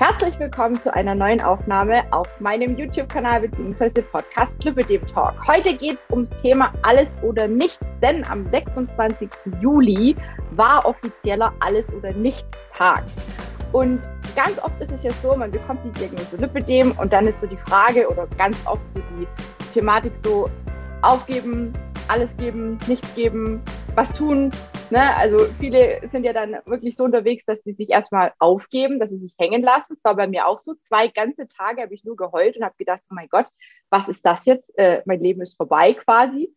Herzlich willkommen zu einer neuen Aufnahme auf meinem YouTube-Kanal bzw. Podcast Lipidem Talk. Heute geht es ums Thema Alles oder Nichts, denn am 26. Juli war offizieller Alles oder Nichts Tag. Und ganz oft ist es ja so, man bekommt die Diagnose Lipidem und dann ist so die Frage oder ganz oft so die Thematik so aufgeben, alles geben, nichts geben, was tun. Ne? Also viele sind ja dann wirklich so unterwegs, dass sie sich erstmal aufgeben, dass sie sich hängen lassen. Das war bei mir auch so. Zwei ganze Tage habe ich nur geheult und habe gedacht, oh mein Gott, was ist das jetzt? Äh, mein Leben ist vorbei quasi.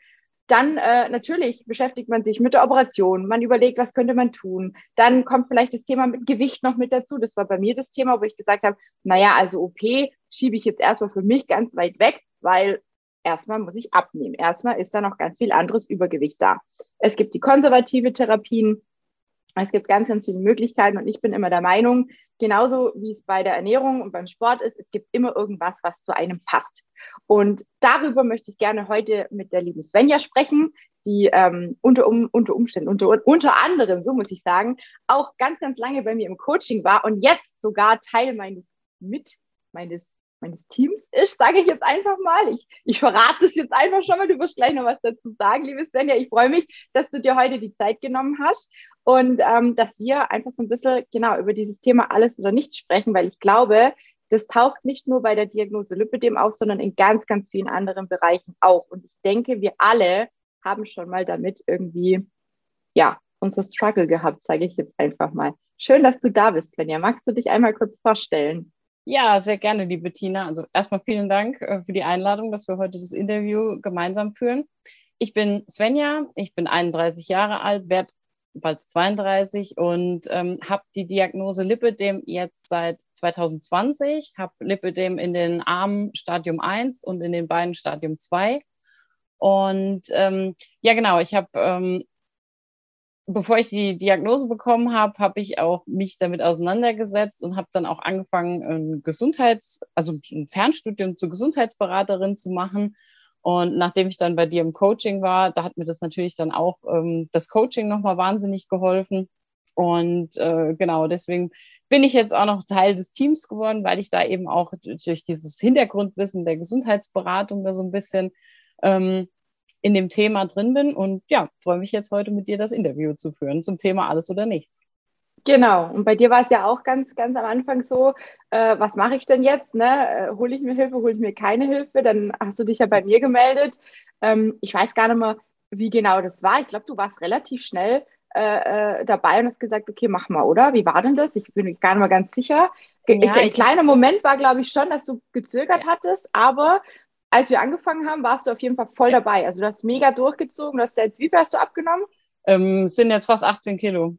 Dann äh, natürlich beschäftigt man sich mit der Operation, man überlegt, was könnte man tun. Dann kommt vielleicht das Thema mit Gewicht noch mit dazu. Das war bei mir das Thema, wo ich gesagt habe, naja, also OP schiebe ich jetzt erstmal für mich ganz weit weg, weil erstmal muss ich abnehmen. Erstmal ist da noch ganz viel anderes Übergewicht da. Es gibt die konservative Therapien. Es gibt ganz, ganz viele Möglichkeiten und ich bin immer der Meinung, genauso wie es bei der Ernährung und beim Sport ist, es gibt immer irgendwas, was zu einem passt. Und darüber möchte ich gerne heute mit der lieben Svenja sprechen, die ähm, unter, um, unter Umständen, unter, unter anderem, so muss ich sagen, auch ganz, ganz lange bei mir im Coaching war und jetzt sogar Teil meines mit meines meines Teams ist, sage ich jetzt einfach mal. Ich, ich verrate es jetzt einfach schon mal, du wirst gleich noch was dazu sagen, liebe Svenja. Ich freue mich, dass du dir heute die Zeit genommen hast und ähm, dass wir einfach so ein bisschen genau über dieses Thema alles oder nichts sprechen, weil ich glaube, das taucht nicht nur bei der Diagnose Lipidem auf, sondern in ganz, ganz vielen anderen Bereichen auch. Und ich denke, wir alle haben schon mal damit irgendwie, ja, unser Struggle gehabt, sage ich jetzt einfach mal. Schön, dass du da bist, Svenja. Magst du dich einmal kurz vorstellen? Ja, sehr gerne, liebe Tina. Also erstmal vielen Dank äh, für die Einladung, dass wir heute das Interview gemeinsam führen. Ich bin Svenja, ich bin 31 Jahre alt, werde bald 32 und ähm, habe die Diagnose Lipidem jetzt seit 2020, habe Lipidem in den Armen Stadium 1 und in den Beinen Stadium 2. Und ähm, ja, genau, ich habe ähm, bevor ich die Diagnose bekommen habe, habe ich auch mich damit auseinandergesetzt und habe dann auch angefangen, ein Gesundheits-, also ein Fernstudium zur Gesundheitsberaterin zu machen. Und nachdem ich dann bei dir im Coaching war, da hat mir das natürlich dann auch ähm, das Coaching nochmal wahnsinnig geholfen. Und äh, genau, deswegen bin ich jetzt auch noch Teil des Teams geworden, weil ich da eben auch durch dieses Hintergrundwissen der Gesundheitsberatung da so ein bisschen ähm, in dem Thema drin bin. Und ja, freue mich jetzt heute mit dir das Interview zu führen zum Thema Alles oder Nichts. Genau. Und bei dir war es ja auch ganz, ganz am Anfang so, äh, was mache ich denn jetzt? Ne? Äh, hole ich mir Hilfe, hole ich mir keine Hilfe? Dann hast du dich ja bei mir gemeldet. Ähm, ich weiß gar nicht mehr, wie genau das war. Ich glaube, du warst relativ schnell äh, äh, dabei und hast gesagt, okay, mach mal, oder? Wie war denn das? Ich bin mir gar nicht mehr ganz sicher. Ja, ein kleiner Moment war, glaube ich, schon, dass du gezögert hattest, aber als wir angefangen haben, warst du auf jeden Fall voll dabei. Also du hast mega durchgezogen. Du hast jetzt, wie viel hast du abgenommen? Ähm, sind jetzt fast 18 Kilo.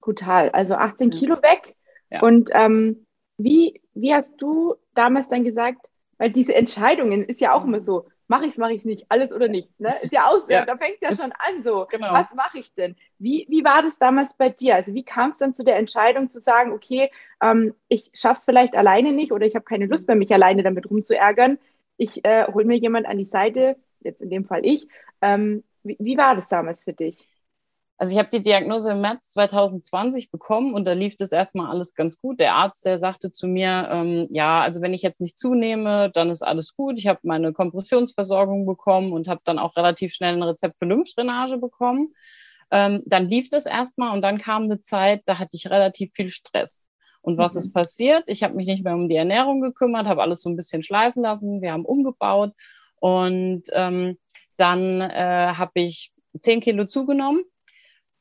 Brutal. Also 18 ja. Kilo weg. Ja. Und ähm, wie, wie hast du damals dann gesagt, weil diese Entscheidungen ist ja auch immer so, mache ich es, mache ich es nicht, alles oder nicht. Ne? Ist ja auch, ja. da fängt ja schon an so, genau. was mache ich denn? Wie, wie war das damals bei dir? Also wie kam es dann zu der Entscheidung zu sagen, okay, ähm, ich schaffe es vielleicht alleine nicht oder ich habe keine Lust mehr, mich alleine damit rumzuärgern ich äh, hole mir jemand an die Seite, jetzt in dem Fall ich. Ähm, wie, wie war das damals für dich? Also ich habe die Diagnose im März 2020 bekommen und da lief das erstmal alles ganz gut. Der Arzt, der sagte zu mir, ähm, ja, also wenn ich jetzt nicht zunehme, dann ist alles gut. Ich habe meine Kompressionsversorgung bekommen und habe dann auch relativ schnell ein Rezept für Lymphdrainage bekommen. Ähm, dann lief das erstmal und dann kam eine Zeit, da hatte ich relativ viel Stress. Und was mhm. ist passiert? Ich habe mich nicht mehr um die Ernährung gekümmert, habe alles so ein bisschen schleifen lassen. Wir haben umgebaut und ähm, dann äh, habe ich zehn Kilo zugenommen.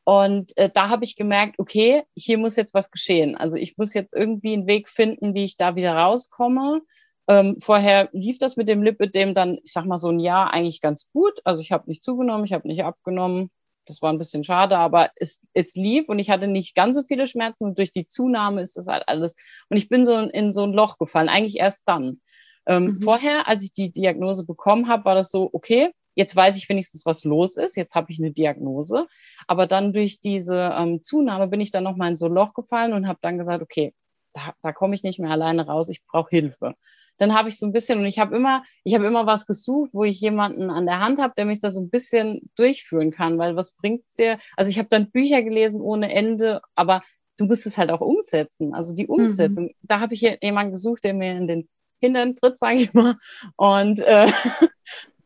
Und äh, da habe ich gemerkt, okay, hier muss jetzt was geschehen. Also ich muss jetzt irgendwie einen Weg finden, wie ich da wieder rauskomme. Ähm, vorher lief das mit dem Lipidem dann, ich sag mal so ein Jahr eigentlich ganz gut. Also ich habe nicht zugenommen, ich habe nicht abgenommen, das war ein bisschen schade, aber es, es lief und ich hatte nicht ganz so viele Schmerzen und durch die Zunahme ist das halt alles. Und ich bin so in so ein Loch gefallen, eigentlich erst dann. Ähm, mhm. Vorher, als ich die Diagnose bekommen habe, war das so, okay, jetzt weiß ich wenigstens, was los ist, jetzt habe ich eine Diagnose. Aber dann durch diese ähm, Zunahme bin ich dann nochmal in so ein Loch gefallen und habe dann gesagt, okay, da, da komme ich nicht mehr alleine raus, ich brauche Hilfe dann habe ich so ein bisschen und ich habe immer, ich habe immer was gesucht, wo ich jemanden an der Hand habe, der mich da so ein bisschen durchführen kann, weil was bringt's dir? Also ich habe dann Bücher gelesen ohne Ende, aber du musst es halt auch umsetzen. Also die Umsetzung, mhm. da habe ich jemanden gesucht, der mir in den Hintern tritt, sage ich mal. Und äh,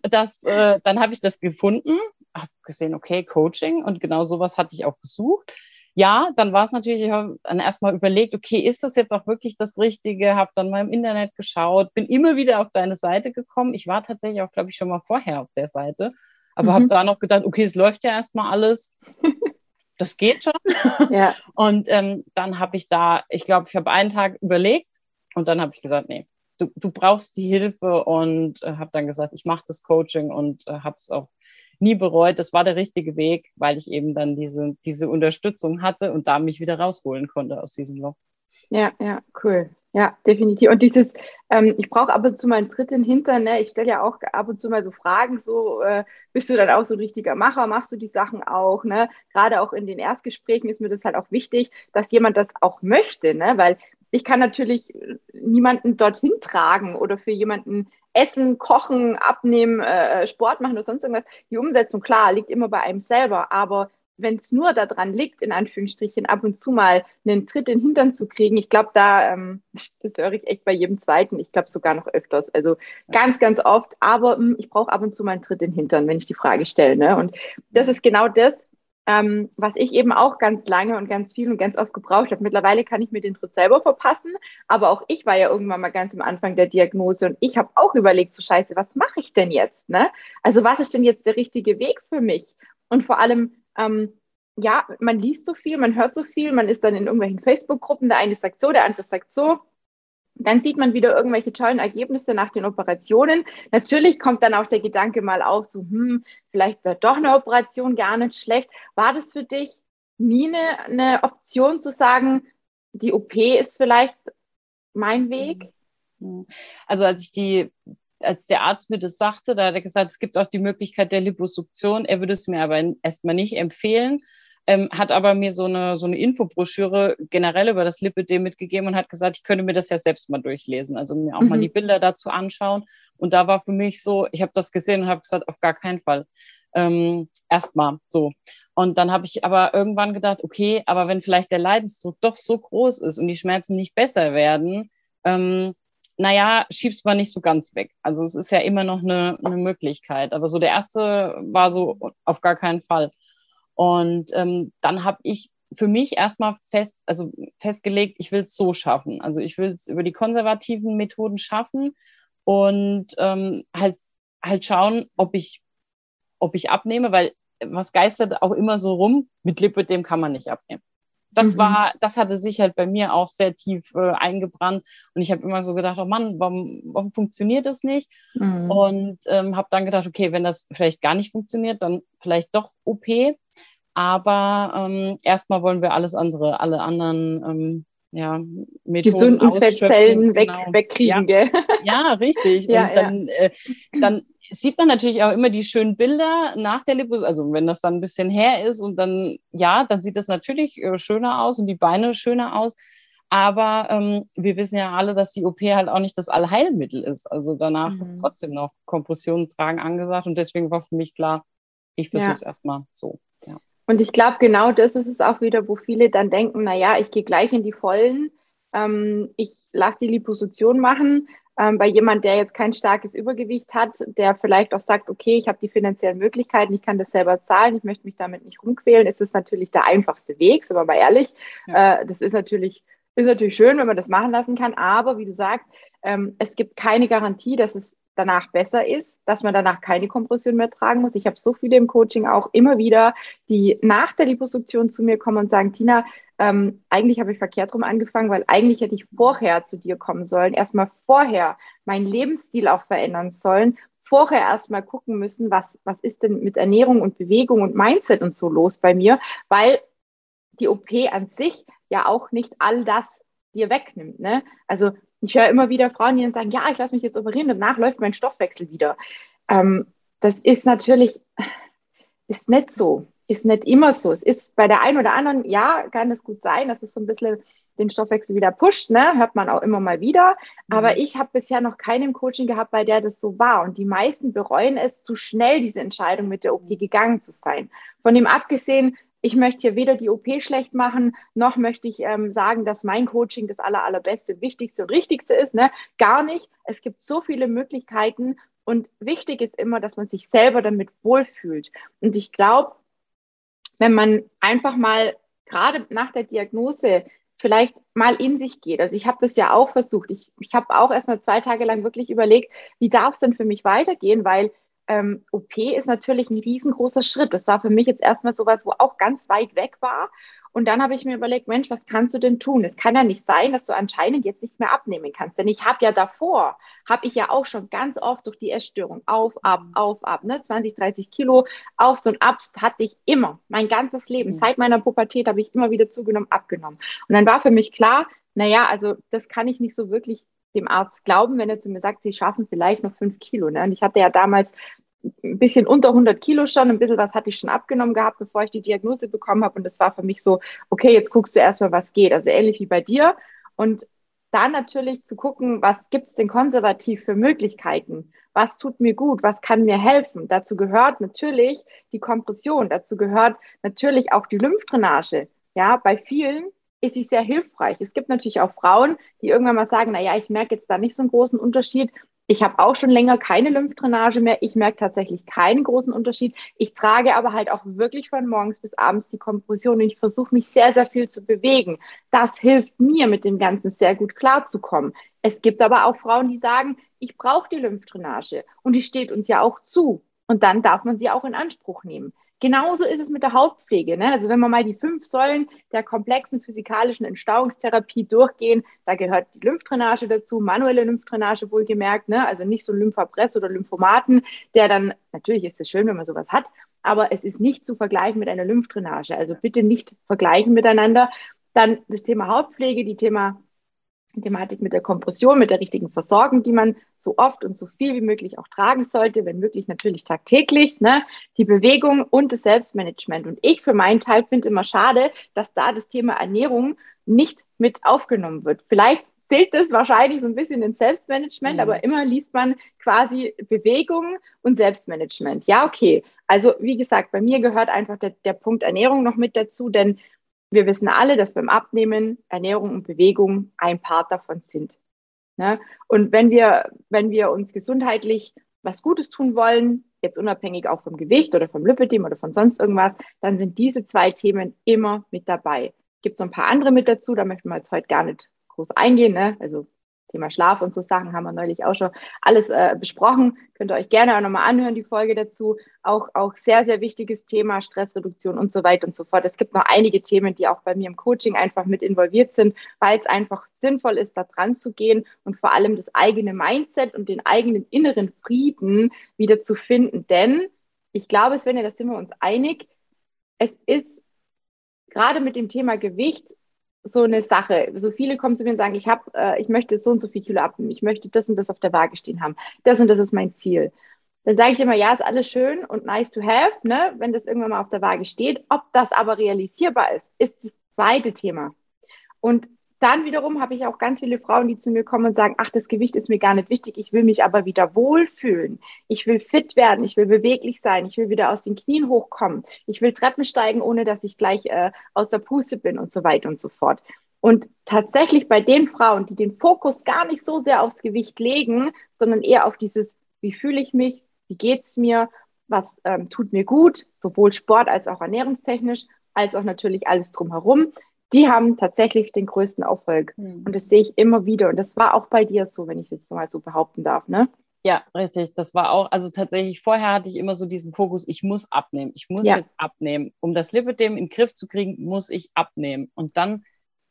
das, äh, dann habe ich das gefunden, habe gesehen, okay, Coaching und genau sowas hatte ich auch gesucht. Ja, dann war es natürlich, ich habe dann erstmal überlegt, okay, ist das jetzt auch wirklich das Richtige? Habe dann mal im Internet geschaut, bin immer wieder auf deine Seite gekommen. Ich war tatsächlich auch, glaube ich, schon mal vorher auf der Seite, aber mhm. habe da noch gedacht, okay, es läuft ja erstmal alles. das geht schon. Ja. Und ähm, dann habe ich da, ich glaube, ich habe einen Tag überlegt und dann habe ich gesagt, nee, du, du brauchst die Hilfe und äh, habe dann gesagt, ich mache das Coaching und äh, habe es auch nie bereut. Das war der richtige Weg, weil ich eben dann diese, diese Unterstützung hatte und da mich wieder rausholen konnte aus diesem Loch. Ja, ja, cool. Ja, definitiv. Und dieses, ähm, ich brauche ab und zu mal einen Tritt in den Hintern. Ne? Ich stelle ja auch ab und zu mal so Fragen, so äh, bist du dann auch so ein richtiger Macher, machst du die Sachen auch? Ne? Gerade auch in den Erstgesprächen ist mir das halt auch wichtig, dass jemand das auch möchte, ne? weil ich kann natürlich niemanden dorthin tragen oder für jemanden essen, kochen, abnehmen, äh, Sport machen oder sonst irgendwas. Die Umsetzung, klar, liegt immer bei einem selber, aber wenn es nur daran liegt, in Anführungsstrichen, ab und zu mal einen Tritt in den Hintern zu kriegen, ich glaube, da, ähm, das höre ich echt bei jedem Zweiten, ich glaube sogar noch öfters, also ganz, ganz oft, aber mh, hm, ich brauche ab und zu mal einen Tritt in den Hintern, wenn ich die Frage stelle. Ne? Und das ist genau das, ähm, was ich eben auch ganz lange und ganz viel und ganz oft gebraucht habe. Mittlerweile kann ich mir den Tritt selber verpassen, aber auch ich war ja irgendwann mal ganz am Anfang der Diagnose und ich habe auch überlegt, so scheiße, was mache ich denn jetzt? Ne? Also was ist denn jetzt der richtige Weg für mich? Und vor allem, ähm, ja, man liest so viel, man hört so viel, man ist dann in irgendwelchen Facebook-Gruppen, der eine sagt so, der andere sagt so. Dann sieht man wieder irgendwelche tollen Ergebnisse nach den Operationen. Natürlich kommt dann auch der Gedanke mal auf, so, hm, vielleicht wäre doch eine Operation gar nicht schlecht. War das für dich nie eine, eine Option zu sagen, die OP ist vielleicht mein Weg? Mhm. Also als ich die als der Arzt mir das sagte, da hat er gesagt, es gibt auch die Möglichkeit der Liposuktion. Er würde es mir aber erstmal nicht empfehlen ähm, hat aber mir so eine, so eine Infobroschüre generell über das Lipidem mitgegeben und hat gesagt, ich könnte mir das ja selbst mal durchlesen, also mir auch mhm. mal die Bilder dazu anschauen. Und da war für mich so, ich habe das gesehen und habe gesagt, auf gar keinen Fall. Ähm, Erstmal so. Und dann habe ich aber irgendwann gedacht, okay, aber wenn vielleicht der Leidensdruck doch so groß ist und die Schmerzen nicht besser werden, ähm, naja, schiebst man nicht so ganz weg. Also es ist ja immer noch eine, eine Möglichkeit. Aber so der erste war so auf gar keinen Fall. Und ähm, dann habe ich für mich erstmal fest, also festgelegt, ich will es so schaffen. Also ich will es über die konservativen Methoden schaffen und ähm, halt, halt schauen, ob ich, ob ich abnehme, weil was geistert auch immer so rum, mit Lipidem kann man nicht abnehmen. Das mhm. war, das hatte sich halt bei mir auch sehr tief äh, eingebrannt und ich habe immer so gedacht, oh Mann, warum, warum funktioniert das nicht? Mhm. Und ähm, habe dann gedacht, okay, wenn das vielleicht gar nicht funktioniert, dann vielleicht doch OP. Aber ähm, erstmal wollen wir alles andere, alle anderen ähm, ja, Methoden Gesunden Fettzellen weg, genau. wegkriegen, ja. gell? Ja, richtig. ja, und dann, ja. Äh, dann sieht man natürlich auch immer die schönen Bilder nach der Lipos, also wenn das dann ein bisschen her ist und dann, ja, dann sieht das natürlich äh, schöner aus und die Beine schöner aus. Aber ähm, wir wissen ja alle, dass die OP halt auch nicht das Allheilmittel ist. Also danach mhm. ist trotzdem noch Kompression tragen angesagt und deswegen war für mich klar, ich versuche es ja. erstmal so. Und ich glaube, genau das ist es auch wieder, wo viele dann denken, naja, ich gehe gleich in die Vollen, ähm, ich lasse die Liposuktion machen. Ähm, bei jemand, der jetzt kein starkes Übergewicht hat, der vielleicht auch sagt, okay, ich habe die finanziellen Möglichkeiten, ich kann das selber zahlen, ich möchte mich damit nicht rumquälen, ist es natürlich der einfachste Weg, sind wir mal ehrlich. Ja. Äh, das ist natürlich, ist natürlich schön, wenn man das machen lassen kann, aber wie du sagst, ähm, es gibt keine Garantie, dass es danach besser ist, dass man danach keine Kompression mehr tragen muss. Ich habe so viele im Coaching auch immer wieder, die nach der Liposuktion zu mir kommen und sagen, Tina, ähm, eigentlich habe ich verkehrt rum angefangen, weil eigentlich hätte ich vorher zu dir kommen sollen, erstmal vorher meinen Lebensstil auch verändern sollen, vorher erstmal gucken müssen, was, was ist denn mit Ernährung und Bewegung und Mindset und so los bei mir, weil die OP an sich ja auch nicht all das dir wegnimmt. Ne? Also ich höre immer wieder Frauen, die dann sagen, ja, ich lasse mich jetzt operieren, danach läuft mein Stoffwechsel wieder. Ähm, das ist natürlich, ist nicht so, ist nicht immer so. Es ist bei der einen oder anderen, ja, kann es gut sein, dass es so ein bisschen den Stoffwechsel wieder pusht, ne? hört man auch immer mal wieder. Aber mhm. ich habe bisher noch keinen Coaching gehabt, bei der das so war. Und die meisten bereuen es, zu schnell diese Entscheidung mit der OP gegangen zu sein. Von dem abgesehen, ich möchte hier weder die OP schlecht machen, noch möchte ich ähm, sagen, dass mein Coaching das aller, allerbeste, wichtigste und richtigste ist. Ne? Gar nicht. Es gibt so viele Möglichkeiten und wichtig ist immer, dass man sich selber damit wohlfühlt. Und ich glaube, wenn man einfach mal gerade nach der Diagnose vielleicht mal in sich geht. Also ich habe das ja auch versucht. Ich, ich habe auch erst mal zwei Tage lang wirklich überlegt, wie darf es denn für mich weitergehen, weil ähm, OP ist natürlich ein riesengroßer Schritt. Das war für mich jetzt erstmal sowas, wo auch ganz weit weg war. Und dann habe ich mir überlegt, Mensch, was kannst du denn tun? Es kann ja nicht sein, dass du anscheinend jetzt nicht mehr abnehmen kannst. Denn ich habe ja davor, habe ich ja auch schon ganz oft durch die Essstörung auf, ab, mhm. auf, ab, ne? 20, 30 Kilo auf und abs hatte ich immer, mein ganzes Leben. Mhm. Seit meiner Pubertät habe ich immer wieder zugenommen, abgenommen. Und dann war für mich klar, naja, also das kann ich nicht so wirklich dem Arzt glauben, wenn er zu mir sagt, sie schaffen vielleicht noch fünf Kilo. Ne? Und ich hatte ja damals ein bisschen unter 100 Kilo schon, ein bisschen was hatte ich schon abgenommen gehabt, bevor ich die Diagnose bekommen habe. Und das war für mich so, okay, jetzt guckst du erstmal, was geht. Also ähnlich wie bei dir. Und dann natürlich zu gucken, was gibt es denn konservativ für Möglichkeiten? Was tut mir gut? Was kann mir helfen? Dazu gehört natürlich die Kompression. Dazu gehört natürlich auch die Lymphdrainage. Ja, bei vielen ist sie sehr hilfreich. Es gibt natürlich auch Frauen, die irgendwann mal sagen, na ja, ich merke jetzt da nicht so einen großen Unterschied. Ich habe auch schon länger keine Lymphdrainage mehr. Ich merke tatsächlich keinen großen Unterschied. Ich trage aber halt auch wirklich von morgens bis abends die Kompression und ich versuche mich sehr, sehr viel zu bewegen. Das hilft mir, mit dem Ganzen sehr gut klarzukommen. Es gibt aber auch Frauen, die sagen, ich brauche die Lymphdrainage und die steht uns ja auch zu. Und dann darf man sie auch in Anspruch nehmen. Genauso ist es mit der Hautpflege. Ne? Also wenn wir mal die fünf Säulen der komplexen physikalischen Entstauungstherapie durchgehen, da gehört die Lymphdrainage dazu, manuelle Lymphdrainage wohlgemerkt, ne? also nicht so ein Lymphapress oder Lymphomaten, der dann, natürlich ist es schön, wenn man sowas hat, aber es ist nicht zu vergleichen mit einer Lymphdrainage. Also bitte nicht vergleichen miteinander. Dann das Thema Hautpflege, die Thema Thematik mit der Kompression, mit der richtigen Versorgung, die man so oft und so viel wie möglich auch tragen sollte, wenn möglich natürlich tagtäglich, ne? die Bewegung und das Selbstmanagement. Und ich für meinen Teil finde immer schade, dass da das Thema Ernährung nicht mit aufgenommen wird. Vielleicht zählt das wahrscheinlich so ein bisschen ins Selbstmanagement, mhm. aber immer liest man quasi Bewegung und Selbstmanagement. Ja, okay. Also wie gesagt, bei mir gehört einfach der, der Punkt Ernährung noch mit dazu, denn wir wissen alle, dass beim Abnehmen Ernährung und Bewegung ein Part davon sind. Ne? Und wenn wir, wenn wir uns gesundheitlich was Gutes tun wollen, jetzt unabhängig auch vom Gewicht oder vom Lipidem oder von sonst irgendwas, dann sind diese zwei Themen immer mit dabei. Es gibt so ein paar andere mit dazu, da möchten wir jetzt heute gar nicht groß eingehen. Ne? Also Thema Schlaf und so Sachen haben wir neulich auch schon alles äh, besprochen. Könnt ihr euch gerne auch nochmal anhören, die Folge dazu. Auch, auch sehr, sehr wichtiges Thema, Stressreduktion und so weiter und so fort. Es gibt noch einige Themen, die auch bei mir im Coaching einfach mit involviert sind, weil es einfach sinnvoll ist, da dran zu gehen und vor allem das eigene Mindset und den eigenen inneren Frieden wieder zu finden. Denn ich glaube, Svenja, da sind wir uns einig, es ist gerade mit dem Thema Gewicht so eine Sache. So viele kommen zu mir und sagen, ich habe, äh, ich möchte so und so viel Kilo abnehmen, ich möchte das und das auf der Waage stehen haben. Das und das ist mein Ziel. Dann sage ich immer, ja, ist alles schön und nice to have, ne, wenn das irgendwann mal auf der Waage steht. Ob das aber realisierbar ist, ist das zweite Thema. Und dann wiederum habe ich auch ganz viele Frauen, die zu mir kommen und sagen, ach, das Gewicht ist mir gar nicht wichtig, ich will mich aber wieder wohlfühlen. Ich will fit werden, ich will beweglich sein, ich will wieder aus den Knien hochkommen, ich will Treppen steigen, ohne dass ich gleich äh, aus der Puste bin und so weiter und so fort. Und tatsächlich bei den Frauen, die den Fokus gar nicht so sehr aufs Gewicht legen, sondern eher auf dieses, wie fühle ich mich, wie geht's mir, was ähm, tut mir gut, sowohl Sport als auch ernährungstechnisch, als auch natürlich alles drumherum, die haben tatsächlich den größten Erfolg. Mhm. Und das sehe ich immer wieder. Und das war auch bei dir so, wenn ich jetzt mal so behaupten darf, ne? Ja, richtig. Das war auch, also tatsächlich vorher hatte ich immer so diesen Fokus, ich muss abnehmen. Ich muss ja. jetzt abnehmen. Um das Lipidem in den Griff zu kriegen, muss ich abnehmen. Und dann,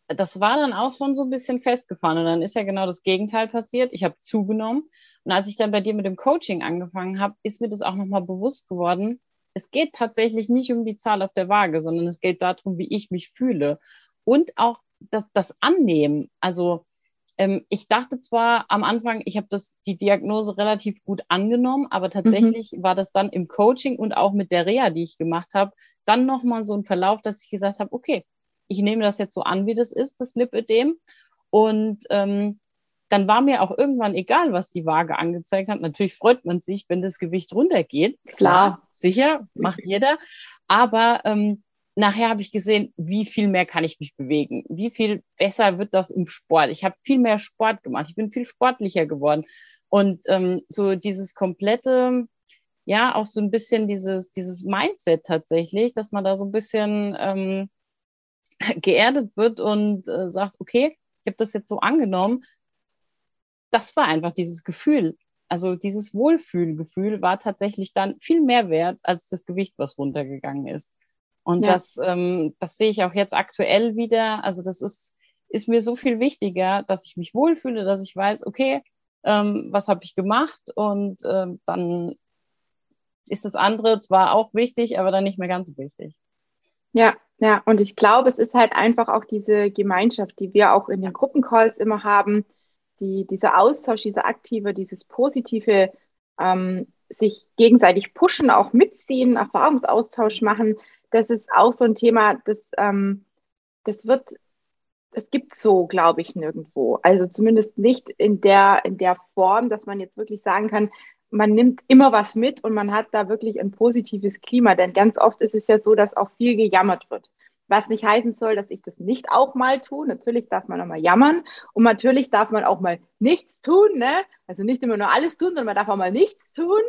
das war dann auch schon so ein bisschen festgefahren. Und dann ist ja genau das Gegenteil passiert. Ich habe zugenommen. Und als ich dann bei dir mit dem Coaching angefangen habe, ist mir das auch nochmal bewusst geworden. Es geht tatsächlich nicht um die Zahl auf der Waage, sondern es geht darum, wie ich mich fühle und auch das, das Annehmen. Also ähm, ich dachte zwar am Anfang, ich habe das die Diagnose relativ gut angenommen, aber tatsächlich mhm. war das dann im Coaching und auch mit der Reha, die ich gemacht habe, dann nochmal so ein Verlauf, dass ich gesagt habe, okay, ich nehme das jetzt so an, wie das ist, das Lipödem. Und ähm, dann war mir auch irgendwann egal, was die Waage angezeigt hat. Natürlich freut man sich, wenn das Gewicht runtergeht. Klar, Klar sicher, macht jeder. Aber ähm, nachher habe ich gesehen, wie viel mehr kann ich mich bewegen, wie viel besser wird das im Sport. Ich habe viel mehr Sport gemacht, ich bin viel sportlicher geworden. Und ähm, so dieses komplette, ja, auch so ein bisschen dieses, dieses Mindset tatsächlich, dass man da so ein bisschen ähm, geerdet wird und äh, sagt, okay, ich habe das jetzt so angenommen. Das war einfach dieses Gefühl. Also dieses Wohlfühlgefühl war tatsächlich dann viel mehr wert als das Gewicht, was runtergegangen ist. Und ja. das, ähm, das sehe ich auch jetzt aktuell wieder. Also das ist, ist mir so viel wichtiger, dass ich mich wohlfühle, dass ich weiß, okay, ähm, was habe ich gemacht und ähm, dann ist das andere zwar auch wichtig, aber dann nicht mehr ganz so wichtig. Ja, ja, und ich glaube, es ist halt einfach auch diese Gemeinschaft, die wir auch in den Gruppencalls immer haben, die, dieser Austausch, dieser aktive, dieses positive, ähm, sich gegenseitig pushen, auch mitziehen, Erfahrungsaustausch machen, das ist auch so ein Thema, das, ähm, das wird, das gibt so, glaube ich, nirgendwo. Also zumindest nicht in der, in der Form, dass man jetzt wirklich sagen kann, man nimmt immer was mit und man hat da wirklich ein positives Klima. Denn ganz oft ist es ja so, dass auch viel gejammert wird. Was nicht heißen soll, dass ich das nicht auch mal tue. Natürlich darf man auch mal jammern und natürlich darf man auch mal nichts tun. Ne? Also nicht immer nur alles tun, sondern man darf auch mal nichts tun.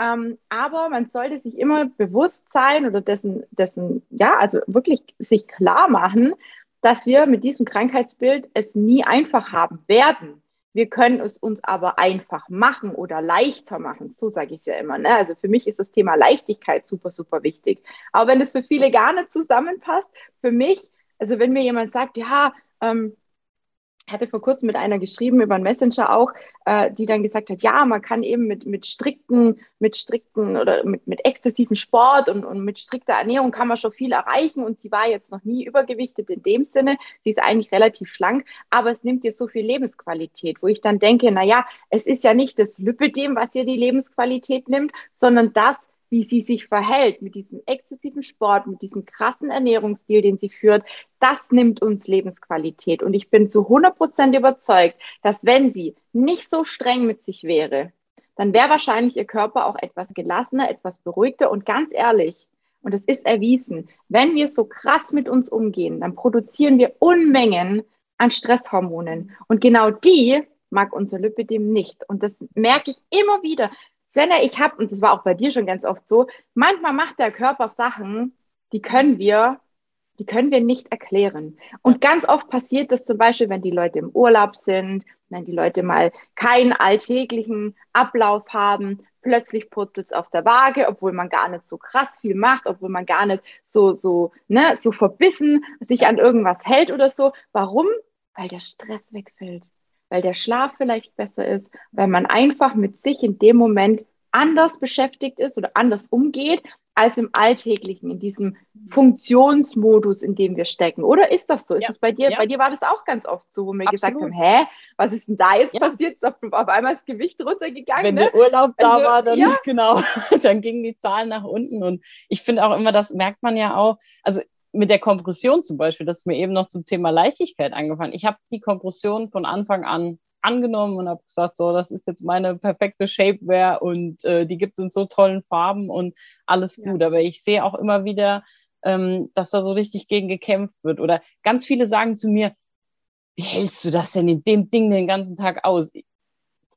Ähm, aber man sollte sich immer bewusst sein oder dessen, dessen, ja, also wirklich sich klar machen, dass wir mit diesem Krankheitsbild es nie einfach haben werden. Wir können es uns aber einfach machen oder leichter machen. So sage ich es ja immer. Ne? Also für mich ist das Thema Leichtigkeit super, super wichtig. Aber wenn es für viele gar nicht zusammenpasst, für mich, also wenn mir jemand sagt, ja, ähm, hatte vor kurzem mit einer geschrieben über einen Messenger auch, äh, die dann gesagt hat, ja, man kann eben mit, mit strikten, mit strikten oder mit, mit exzessiven Sport und, und mit strikter Ernährung kann man schon viel erreichen und sie war jetzt noch nie übergewichtet in dem Sinne. Sie ist eigentlich relativ schlank, aber es nimmt ihr so viel Lebensqualität, wo ich dann denke, na ja, es ist ja nicht das Lipidem, was ihr die Lebensqualität nimmt, sondern das, wie sie sich verhält mit diesem exzessiven Sport, mit diesem krassen Ernährungsstil, den sie führt, das nimmt uns Lebensqualität. Und ich bin zu 100 Prozent überzeugt, dass wenn sie nicht so streng mit sich wäre, dann wäre wahrscheinlich ihr Körper auch etwas gelassener, etwas beruhigter. Und ganz ehrlich, und es ist erwiesen, wenn wir so krass mit uns umgehen, dann produzieren wir Unmengen an Stresshormonen. Und genau die mag unser Lipidem nicht. Und das merke ich immer wieder. Svenja, ich habe, und das war auch bei dir schon ganz oft so, manchmal macht der Körper Sachen, die können wir, die können wir nicht erklären. Und ganz oft passiert das zum Beispiel, wenn die Leute im Urlaub sind, wenn die Leute mal keinen alltäglichen Ablauf haben, plötzlich purzelt es auf der Waage, obwohl man gar nicht so krass viel macht, obwohl man gar nicht so, so, ne, so verbissen sich an irgendwas hält oder so. Warum? Weil der Stress wegfällt weil der Schlaf vielleicht besser ist, weil man einfach mit sich in dem Moment anders beschäftigt ist oder anders umgeht als im Alltäglichen, in diesem Funktionsmodus, in dem wir stecken. Oder ist das so? Ist es bei dir? Ja. Bei dir war das auch ganz oft so, wo wir Absolut. gesagt haben, hä, was ist denn da jetzt ja. passiert? Ist auf, auf einmal das Gewicht runtergegangen. Wenn ne? der Urlaub da also, war, dann ja. genau, dann gingen die Zahlen nach unten. Und ich finde auch immer, das merkt man ja auch. Also mit der Kompression zum Beispiel, das ist mir eben noch zum Thema Leichtigkeit angefangen. Ich habe die Kompression von Anfang an angenommen und habe gesagt, so, das ist jetzt meine perfekte Shapewear und äh, die gibt es in so tollen Farben und alles gut. Ja. Aber ich sehe auch immer wieder, ähm, dass da so richtig gegen gekämpft wird. Oder ganz viele sagen zu mir, wie hältst du das denn in dem Ding den ganzen Tag aus?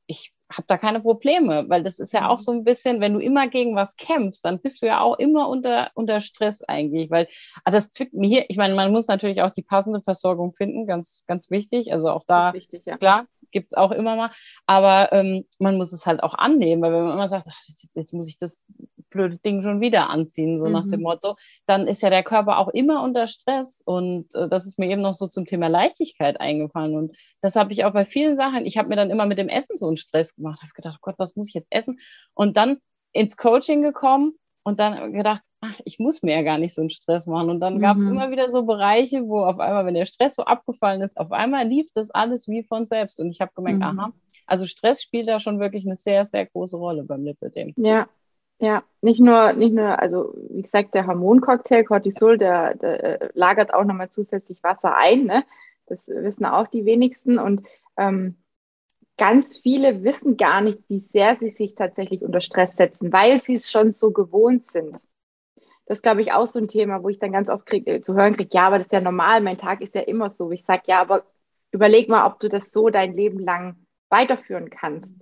Ich habe da keine Probleme, weil das ist ja auch mhm. so ein bisschen, wenn du immer gegen was kämpfst, dann bist du ja auch immer unter, unter Stress eigentlich, weil ah, das zwickt mir hier. Ich meine, man muss natürlich auch die passende Versorgung finden, ganz, ganz wichtig. Also auch da, wichtig, ja. klar, gibt's auch immer mal, aber ähm, man muss es halt auch annehmen, weil wenn man immer sagt, ach, jetzt muss ich das blöde Ding schon wieder anziehen, so mhm. nach dem mhm. Motto, dann ist ja der Körper auch immer unter Stress. Und äh, das ist mir eben noch so zum Thema Leichtigkeit eingefallen. Und das habe ich auch bei vielen Sachen. Ich habe mir dann immer mit dem Essen so einen Stress gemacht, habe gedacht, Gott, was muss ich jetzt essen? Und dann ins Coaching gekommen und dann gedacht, ach, ich muss mir ja gar nicht so einen Stress machen. Und dann mhm. gab es immer wieder so Bereiche, wo auf einmal, wenn der Stress so abgefallen ist, auf einmal lief das alles wie von selbst. Und ich habe gemerkt, mhm. aha, also Stress spielt da schon wirklich eine sehr, sehr große Rolle beim Lipidem. Ja, ja, nicht nur, nicht nur, also wie gesagt, der Hormoncocktail Cortisol, der, der äh, lagert auch nochmal zusätzlich Wasser ein. Ne? Das wissen auch die wenigsten. Und ähm, ganz viele wissen gar nicht, wie sehr sie sich tatsächlich unter Stress setzen, weil sie es schon so gewohnt sind. das glaube ich auch so ein Thema, wo ich dann ganz oft krieg, äh, zu hören kriege, ja, aber das ist ja normal, mein Tag ist ja immer so. Ich sage, ja, aber überleg mal, ob du das so dein Leben lang weiterführen kannst.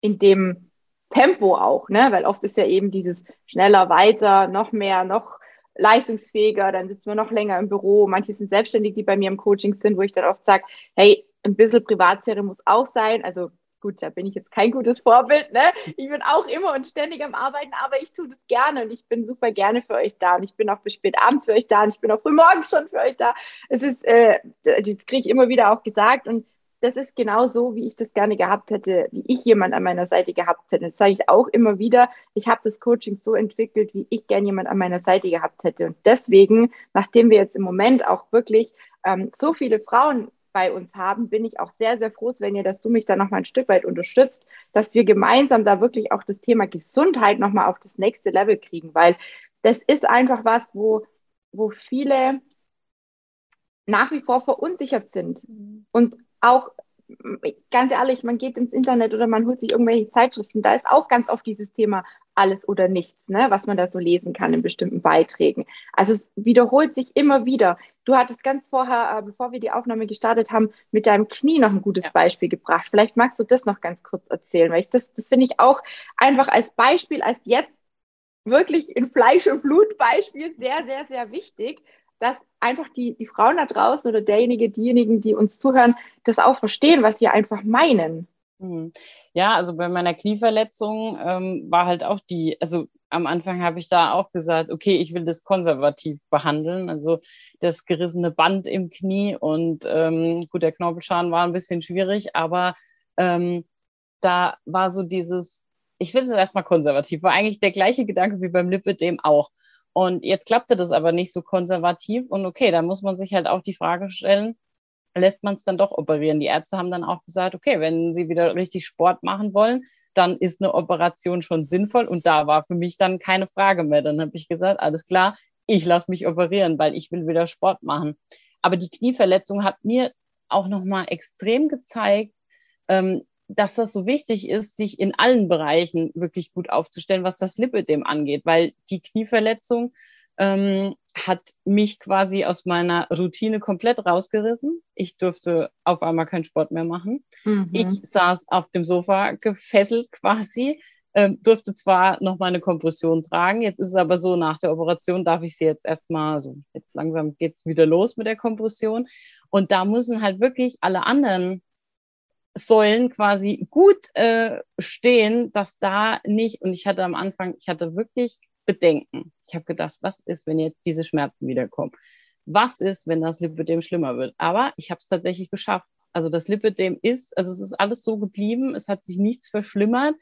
In dem Tempo auch, ne? Weil oft ist ja eben dieses schneller, weiter, noch mehr, noch leistungsfähiger, dann sitzen wir noch länger im Büro. Manche sind selbstständig, die bei mir im Coaching sind, wo ich dann oft sage, hey, ein bisschen Privatsphäre muss auch sein. Also gut, da bin ich jetzt kein gutes Vorbild, ne? Ich bin auch immer und ständig am Arbeiten, aber ich tue das gerne und ich bin super gerne für euch da und ich bin auch bis spät abends für euch da und ich bin auch früh morgens schon für euch da. Es ist, äh, das kriege ich immer wieder auch gesagt und das ist genau so, wie ich das gerne gehabt hätte, wie ich jemand an meiner Seite gehabt hätte. Das sage ich auch immer wieder. Ich habe das Coaching so entwickelt, wie ich gerne jemand an meiner Seite gehabt hätte. Und deswegen, nachdem wir jetzt im Moment auch wirklich ähm, so viele Frauen bei uns haben, bin ich auch sehr, sehr froh, wenn ihr, dass du mich da nochmal ein Stück weit unterstützt, dass wir gemeinsam da wirklich auch das Thema Gesundheit nochmal auf das nächste Level kriegen, weil das ist einfach was, wo, wo viele nach wie vor verunsichert sind mhm. und auch ganz ehrlich, man geht ins Internet oder man holt sich irgendwelche Zeitschriften, da ist auch ganz oft dieses Thema alles oder nichts, ne, was man da so lesen kann in bestimmten Beiträgen. Also es wiederholt sich immer wieder. Du hattest ganz vorher, äh, bevor wir die Aufnahme gestartet haben, mit deinem Knie noch ein gutes ja. Beispiel gebracht. Vielleicht magst du das noch ganz kurz erzählen, weil ich das, das finde ich auch einfach als Beispiel, als jetzt wirklich in Fleisch und Blut Beispiel sehr, sehr, sehr wichtig, dass einfach die, die Frauen da draußen oder derjenige, diejenigen, die uns zuhören, das auch verstehen, was wir einfach meinen. Hm. Ja, also bei meiner Knieverletzung ähm, war halt auch die, also am Anfang habe ich da auch gesagt, okay, ich will das konservativ behandeln, also das gerissene Band im Knie und ähm, gut, der Knorpelschaden war ein bisschen schwierig, aber ähm, da war so dieses, ich finde es erstmal konservativ, war eigentlich der gleiche Gedanke wie beim Lipidem auch. Und jetzt klappte das aber nicht so konservativ. Und okay, da muss man sich halt auch die Frage stellen, lässt man es dann doch operieren? Die Ärzte haben dann auch gesagt, okay, wenn sie wieder richtig Sport machen wollen, dann ist eine Operation schon sinnvoll. Und da war für mich dann keine Frage mehr. Dann habe ich gesagt, alles klar, ich lasse mich operieren, weil ich will wieder Sport machen. Aber die Knieverletzung hat mir auch nochmal extrem gezeigt, ähm, dass das so wichtig ist, sich in allen Bereichen wirklich gut aufzustellen, was das Lipidem angeht, weil die Knieverletzung ähm, hat mich quasi aus meiner Routine komplett rausgerissen. Ich durfte auf einmal keinen Sport mehr machen. Mhm. Ich saß auf dem Sofa gefesselt quasi, ähm, durfte zwar noch meine Kompression tragen, jetzt ist es aber so, nach der Operation darf ich sie jetzt erstmal, so jetzt langsam geht's wieder los mit der Kompression. Und da müssen halt wirklich alle anderen Säulen quasi gut äh, stehen, dass da nicht, und ich hatte am Anfang, ich hatte wirklich Bedenken. Ich habe gedacht, was ist, wenn jetzt diese Schmerzen wiederkommen? Was ist, wenn das Lipödem schlimmer wird? Aber ich habe es tatsächlich geschafft. Also das Lipödem ist, also es ist alles so geblieben, es hat sich nichts verschlimmert.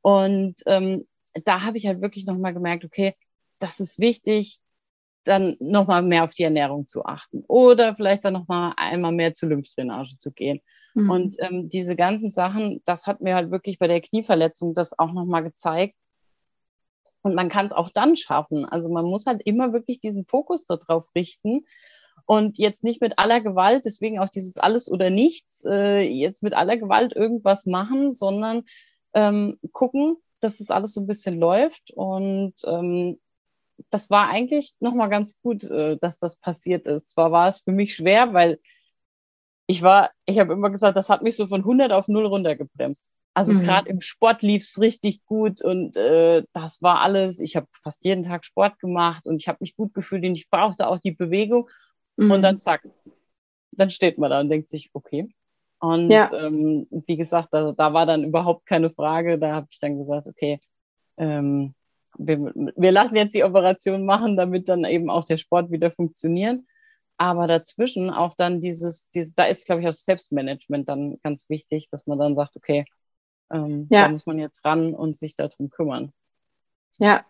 Und ähm, da habe ich halt wirklich nochmal gemerkt, okay, das ist wichtig, dann nochmal mehr auf die Ernährung zu achten oder vielleicht dann nochmal einmal mehr zur Lymphdrainage zu gehen. Mhm. Und ähm, diese ganzen Sachen, das hat mir halt wirklich bei der Knieverletzung das auch nochmal gezeigt. Und man kann es auch dann schaffen. Also man muss halt immer wirklich diesen Fokus darauf richten und jetzt nicht mit aller Gewalt, deswegen auch dieses alles oder nichts, äh, jetzt mit aller Gewalt irgendwas machen, sondern ähm, gucken, dass das alles so ein bisschen läuft und ähm, das war eigentlich nochmal ganz gut, äh, dass das passiert ist. Zwar war es für mich schwer, weil ich war, ich habe immer gesagt, das hat mich so von 100 auf 0 runtergebremst. Also mhm. gerade im Sport lief es richtig gut und äh, das war alles. Ich habe fast jeden Tag Sport gemacht und ich habe mich gut gefühlt und ich brauchte auch die Bewegung. Mhm. Und dann zack, dann steht man da und denkt sich, okay. Und ja. ähm, wie gesagt, da, da war dann überhaupt keine Frage. Da habe ich dann gesagt, okay, ähm, wir, wir lassen jetzt die Operation machen, damit dann eben auch der Sport wieder funktioniert. Aber dazwischen auch dann dieses, dieses da ist, glaube ich, auch Selbstmanagement dann ganz wichtig, dass man dann sagt, okay, ähm, ja. da muss man jetzt ran und sich darum kümmern. Ja,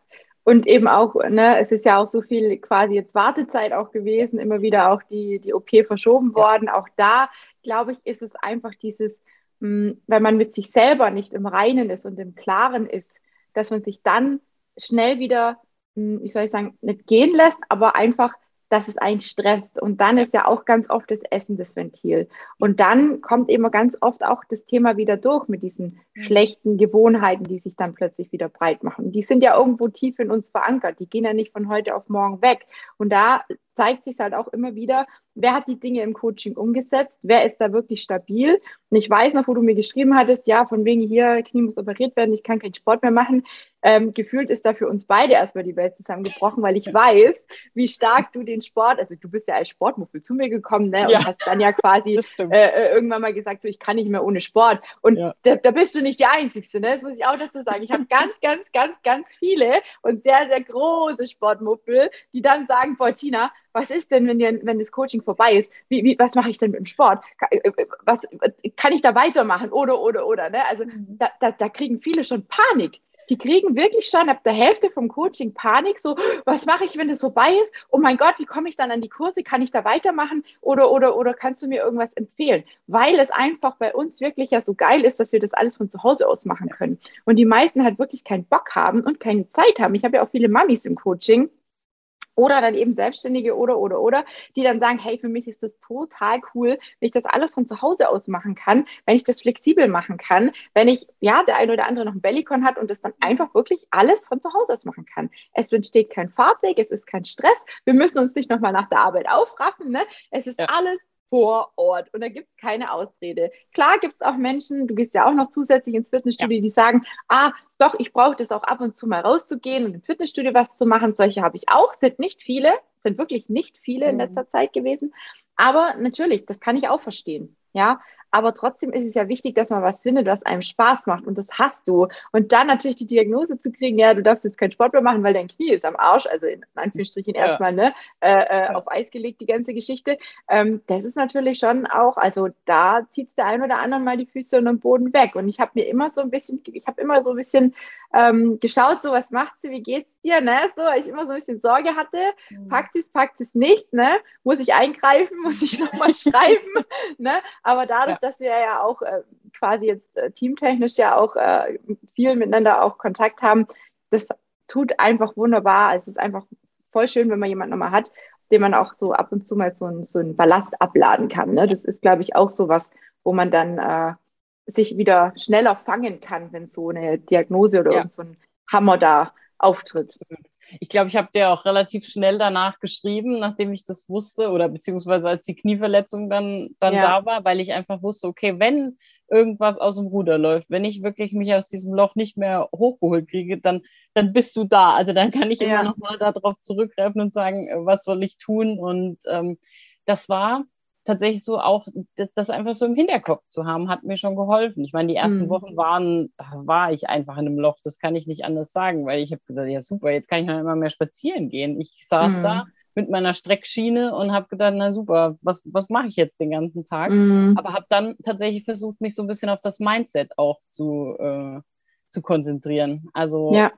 und eben auch, ne, es ist ja auch so viel quasi jetzt Wartezeit auch gewesen, immer wieder auch die, die OP verschoben worden. Auch da, glaube ich, ist es einfach dieses, mh, hm, wenn man mit sich selber nicht im Reinen ist und im Klaren ist, dass man sich dann schnell wieder, hm, wie soll ich sagen, nicht gehen lässt, aber einfach dass es einen stresst. Und dann ist ja auch ganz oft das Essen das Ventil. Und dann kommt immer ganz oft auch das Thema wieder durch mit diesen schlechten Gewohnheiten, die sich dann plötzlich wieder breit machen. Die sind ja irgendwo tief in uns verankert. Die gehen ja nicht von heute auf morgen weg. Und da zeigt sich halt auch immer wieder, wer hat die Dinge im Coaching umgesetzt, wer ist da wirklich stabil. Und ich weiß noch, wo du mir geschrieben hattest, ja, von wegen hier, Knie muss operiert werden, ich kann keinen Sport mehr machen. Ähm, gefühlt ist da für uns beide erstmal die Welt zusammengebrochen, weil ich weiß, wie stark du den Sport, also du bist ja als Sportmuffel zu mir gekommen ne, und ja, hast dann ja quasi äh, äh, irgendwann mal gesagt, so ich kann nicht mehr ohne Sport. Und ja. da, da, bist du nicht die Einzige, ne? das muss ich auch dazu sagen. Ich habe ganz, ganz, ganz, ganz viele und sehr, sehr große Sportmuffel, die dann sagen, boah, Tina, was ist denn, wenn, die, wenn das Coaching vorbei ist? Wie, wie, was mache ich denn mit dem Sport? Äh, äh, was, kann ich da weitermachen? Oder, oder, oder. Ne? Also mhm. da, da, da kriegen viele schon Panik. Die kriegen wirklich schon ab der Hälfte vom Coaching Panik, so, was mache ich, wenn das vorbei ist? Oh mein Gott, wie komme ich dann an die Kurse? Kann ich da weitermachen? Oder, oder, oder kannst du mir irgendwas empfehlen? Weil es einfach bei uns wirklich ja so geil ist, dass wir das alles von zu Hause aus machen können. Und die meisten halt wirklich keinen Bock haben und keine Zeit haben. Ich habe ja auch viele Mamis im Coaching oder dann eben Selbstständige oder, oder, oder, die dann sagen, hey, für mich ist das total cool, wenn ich das alles von zu Hause aus machen kann, wenn ich das flexibel machen kann, wenn ich, ja, der eine oder andere noch ein Bellycon hat und das dann einfach wirklich alles von zu Hause aus machen kann. Es entsteht kein Fahrtweg, es ist kein Stress, wir müssen uns nicht nochmal nach der Arbeit aufraffen, ne? Es ist ja. alles vor Ort und da gibt es keine Ausrede. Klar gibt es auch Menschen, du gehst ja auch noch zusätzlich ins Fitnessstudio, ja. die sagen, ah, doch, ich brauche das auch ab und zu mal rauszugehen und im Fitnessstudio was zu machen. Solche habe ich auch, sind nicht viele, sind wirklich nicht viele in mhm. letzter Zeit gewesen. Aber natürlich, das kann ich auch verstehen. Ja, aber trotzdem ist es ja wichtig, dass man was findet, was einem Spaß macht und das hast du. Und dann natürlich die Diagnose zu kriegen, ja, du darfst jetzt keinen Sport mehr machen, weil dein Knie ist am Arsch, also in Anführungsstrichen ja. erstmal ne, äh, äh, auf Eis gelegt, die ganze Geschichte. Ähm, das ist natürlich schon auch, also da zieht der ein oder andere mal die Füße und den Boden weg. Und ich habe mir immer so ein bisschen, ich habe immer so ein bisschen ähm, geschaut, so was macht sie, wie geht's dir, ne? So, weil ich immer so ein bisschen Sorge hatte, mhm. packt es, packt es nicht, ne? Muss ich eingreifen, muss ich nochmal schreiben, ne? Aber dadurch, ja. dass wir ja auch äh, quasi jetzt äh, teamtechnisch ja auch äh, viel miteinander auch Kontakt haben, das tut einfach wunderbar. Also es ist einfach voll schön, wenn man jemanden nochmal hat, den man auch so ab und zu mal so, ein, so einen Ballast abladen kann. Ne? Das ist, glaube ich, auch so was, wo man dann äh, sich wieder schneller fangen kann, wenn so eine Diagnose oder ja. so ein Hammer da auftritt. Ich glaube, ich habe dir auch relativ schnell danach geschrieben, nachdem ich das wusste oder beziehungsweise als die Knieverletzung dann, dann ja. da war, weil ich einfach wusste, okay, wenn irgendwas aus dem Ruder läuft, wenn ich wirklich mich aus diesem Loch nicht mehr hochgeholt kriege, dann, dann bist du da. Also dann kann ich ja. immer noch mal darauf zurückgreifen und sagen, was soll ich tun? Und ähm, das war tatsächlich so auch, das, das, einfach so im Hinterkopf zu haben, hat mir schon geholfen. Ich meine, die ersten mhm. Wochen waren, da war ich einfach in einem Loch, das kann ich nicht anders sagen, weil ich habe gesagt, ja super, jetzt kann ich noch immer mehr spazieren gehen. Ich saß mhm. da mit meiner Streckschiene und habe gedacht, na super, was, was mache ich jetzt den ganzen Tag? Mhm. Aber habe dann tatsächlich versucht, mich so ein bisschen auf das Mindset auch zu, äh, zu konzentrieren. Also ja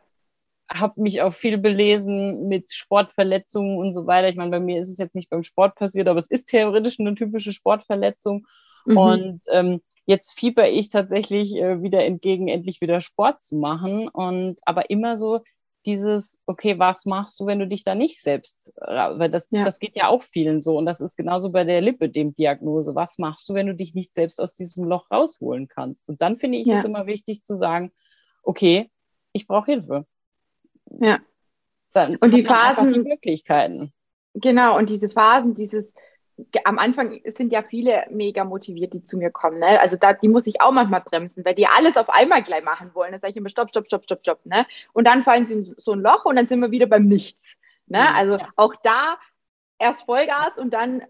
habe mich auch viel belesen mit Sportverletzungen und so weiter. Ich meine, bei mir ist es jetzt nicht beim Sport passiert, aber es ist theoretisch eine typische Sportverletzung. Mhm. Und ähm, jetzt fieber ich tatsächlich äh, wieder entgegen, endlich wieder Sport zu machen. Und aber immer so dieses, okay, was machst du, wenn du dich da nicht selbst, weil das, ja. das geht ja auch vielen so. Und das ist genauso bei der Lipödem-Diagnose. Was machst du, wenn du dich nicht selbst aus diesem Loch rausholen kannst? Und dann finde ich ja. es immer wichtig zu sagen, okay, ich brauche Hilfe. Ja. Dann und die Phasen, die Möglichkeiten. Genau, und diese Phasen, dieses, am Anfang sind ja viele mega motiviert, die zu mir kommen. Ne? Also da, die muss ich auch manchmal bremsen, weil die alles auf einmal gleich machen wollen. Da sage ich immer Stopp, Stopp, Stopp, Stopp, Stopp. Ne? Und dann fallen sie in so ein Loch und dann sind wir wieder beim Nichts. Ne? Mhm, also ja. auch da erst Vollgas und dann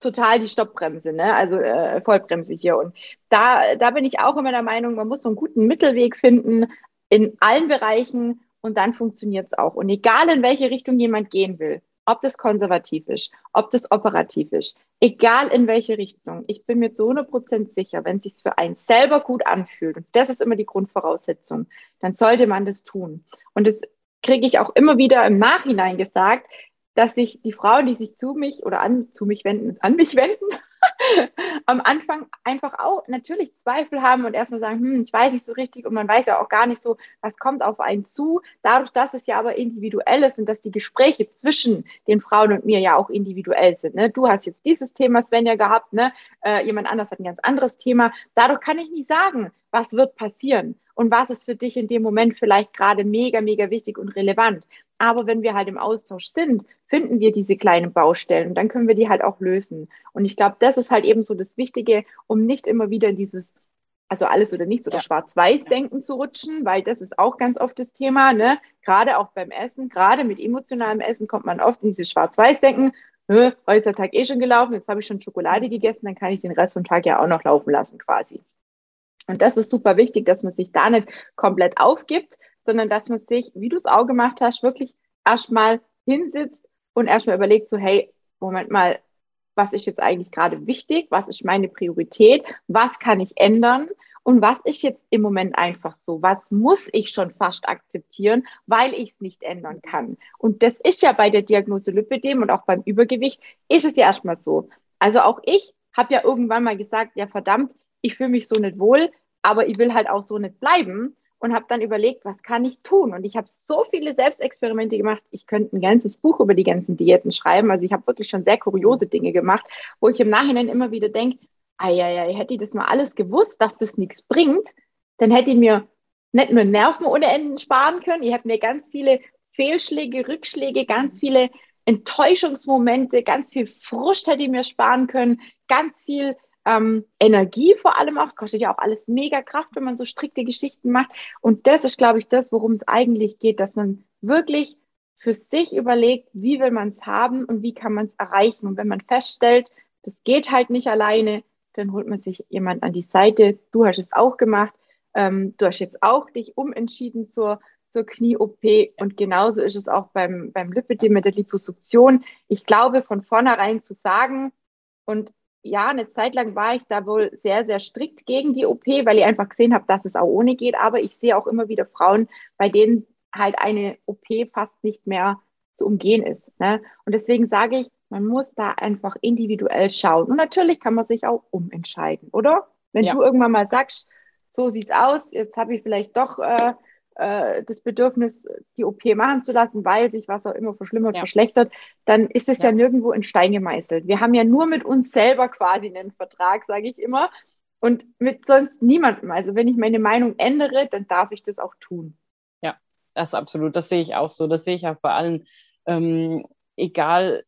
total die Stoppbremse, ne? also äh, Vollbremse hier. Und da, da bin ich auch immer der Meinung, man muss so einen guten Mittelweg finden in allen Bereichen und dann funktioniert es auch. Und egal in welche Richtung jemand gehen will, ob das konservativ ist, ob das operativ ist, egal in welche Richtung, ich bin mir zu 100% sicher, wenn es sich für einen selber gut anfühlt, und das ist immer die Grundvoraussetzung, dann sollte man das tun. Und das kriege ich auch immer wieder im Nachhinein gesagt, dass sich die Frauen, die sich zu mich oder an, zu mich wenden, an mich wenden, am Anfang einfach auch natürlich Zweifel haben und erstmal sagen, hm, ich weiß nicht so richtig und man weiß ja auch gar nicht so, was kommt auf einen zu. Dadurch, dass es ja aber individuell ist und dass die Gespräche zwischen den Frauen und mir ja auch individuell sind. Ne? Du hast jetzt dieses Thema, Svenja, gehabt, ne? Äh, jemand anders hat ein ganz anderes Thema. Dadurch kann ich nicht sagen, was wird passieren und was ist für dich in dem Moment vielleicht gerade mega, mega wichtig und relevant. Aber wenn wir halt im Austausch sind, finden wir diese kleinen Baustellen und dann können wir die halt auch lösen. Und ich glaube, das ist halt eben so das Wichtige, um nicht immer wieder in dieses, also alles oder nichts oder ja. Schwarz-Weiß-Denken zu rutschen, weil das ist auch ganz oft das Thema, ne? Gerade auch beim Essen, gerade mit emotionalem Essen kommt man oft in dieses Schwarz-Weiß-Denken. Heute ist der Tag eh schon gelaufen, jetzt habe ich schon Schokolade gegessen, dann kann ich den Rest vom Tag ja auch noch laufen lassen quasi. Und das ist super wichtig, dass man sich da nicht komplett aufgibt, sondern dass man sich, wie du es auch gemacht hast, wirklich erstmal hinsitzt und erstmal überlegt, so, hey, Moment mal, was ist jetzt eigentlich gerade wichtig? Was ist meine Priorität? Was kann ich ändern? Und was ist jetzt im Moment einfach so? Was muss ich schon fast akzeptieren, weil ich es nicht ändern kann? Und das ist ja bei der Diagnose Lipidem und auch beim Übergewicht, ist es ja erstmal so. Also auch ich habe ja irgendwann mal gesagt, ja verdammt, ich fühle mich so nicht wohl, aber ich will halt auch so nicht bleiben und habe dann überlegt, was kann ich tun? Und ich habe so viele Selbstexperimente gemacht. Ich könnte ein ganzes Buch über die ganzen Diäten schreiben. Also ich habe wirklich schon sehr kuriose Dinge gemacht, wo ich im Nachhinein immer wieder denke, ei, hätte ich das mal alles gewusst, dass das nichts bringt, dann hätte ich mir nicht nur Nerven ohne Enden sparen können. Ich habe mir ganz viele Fehlschläge, Rückschläge, ganz viele Enttäuschungsmomente, ganz viel Frust hätte ich mir sparen können, ganz viel ähm, Energie vor allem auch. Es kostet ja auch alles mega Kraft, wenn man so strikte Geschichten macht. Und das ist, glaube ich, das, worum es eigentlich geht, dass man wirklich für sich überlegt, wie will man es haben und wie kann man es erreichen. Und wenn man feststellt, das geht halt nicht alleine, dann holt man sich jemand an die Seite. Du hast es auch gemacht. Ähm, du hast jetzt auch dich umentschieden zur, zur Knie-OP und genauso ist es auch beim, beim Lipidem mit der Liposuktion. Ich glaube, von vornherein zu sagen, und ja, eine Zeit lang war ich da wohl sehr, sehr strikt gegen die OP, weil ich einfach gesehen habe, dass es auch ohne geht. Aber ich sehe auch immer wieder Frauen, bei denen halt eine OP fast nicht mehr zu umgehen ist. Ne? Und deswegen sage ich, man muss da einfach individuell schauen. Und natürlich kann man sich auch umentscheiden, oder? Wenn ja. du irgendwann mal sagst, so sieht's aus, jetzt habe ich vielleicht doch äh, äh, das Bedürfnis, die OP machen zu lassen, weil sich was auch immer verschlimmert, ja. verschlechtert, dann ist es ja. ja. nirgendwo in Stein gemeißelt. Wir haben ja nur mit uns selber quasi einen Vertrag, sage ich immer, und mit sonst niemandem. Also wenn ich meine Meinung ändere, dann darf ich das auch tun. Ja, das ist absolut. Das sehe ich auch so. Das sehe ich auch bei allen. Ähm, egal,